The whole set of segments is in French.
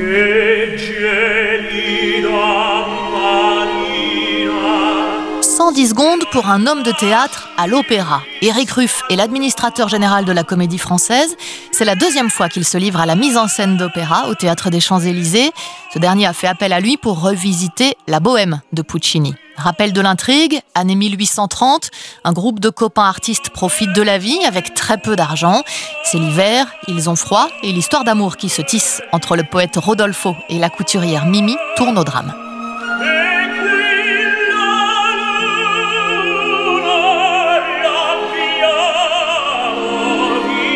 « 110 secondes pour un homme de théâtre à l'opéra. Éric Ruff est l'administrateur général de la Comédie Française. C'est la deuxième fois qu'il se livre à la mise en scène d'opéra au Théâtre des Champs-Élysées. Ce dernier a fait appel à lui pour revisiter La Bohème de Puccini. Rappel de l'intrigue, année 1830, un groupe de copains artistes profite de la vie avec très peu d'argent. C'est l'hiver, ils ont froid et l'histoire d'amour qui se tisse entre le poète Rodolfo et la couturière Mimi tourne au drame.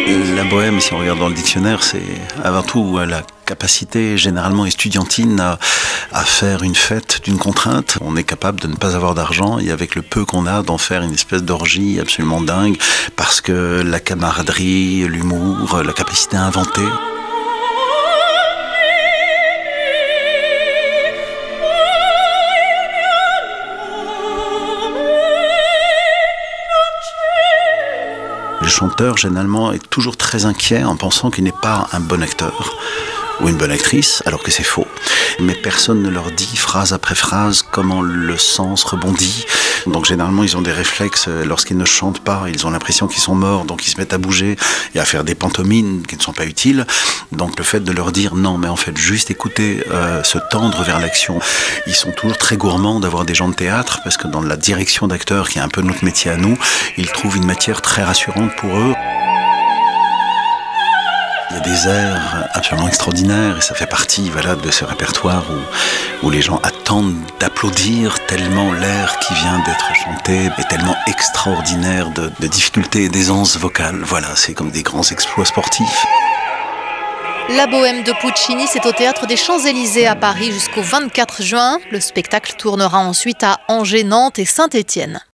La bohème, si on regarde dans le dictionnaire, c'est avant tout la capacité généralement estudiantine à, à faire une fête d'une contrainte. On est capable de ne pas avoir d'argent et avec le peu qu'on a d'en faire une espèce d'orgie absolument dingue parce que la camaraderie, l'humour, la capacité à inventer. Chanteur, généralement, est toujours très inquiet en pensant qu'il n'est pas un bon acteur ou une bonne actrice, alors que c'est faux. Mais personne ne leur dit phrase après phrase comment le sens rebondit. Donc généralement, ils ont des réflexes lorsqu'ils ne chantent pas, ils ont l'impression qu'ils sont morts, donc ils se mettent à bouger et à faire des pantomimes qui ne sont pas utiles. Donc le fait de leur dire non, mais en fait juste écouter, euh, se tendre vers l'action. Ils sont toujours très gourmands d'avoir des gens de théâtre parce que dans la direction d'acteurs, qui est un peu notre métier à nous, ils trouvent une matière très rassurante pour eux. Il y a des airs absolument extraordinaires et ça fait partie voilà, de ce répertoire où, les gens attendent d'applaudir tellement l'air qui vient d'être chanté est tellement extraordinaire de, de difficultés et d'aisance vocale. Voilà, c'est comme des grands exploits sportifs. La Bohème de Puccini, c'est au théâtre des Champs-Élysées à Paris jusqu'au 24 juin. Le spectacle tournera ensuite à Angers, Nantes et Saint-Étienne.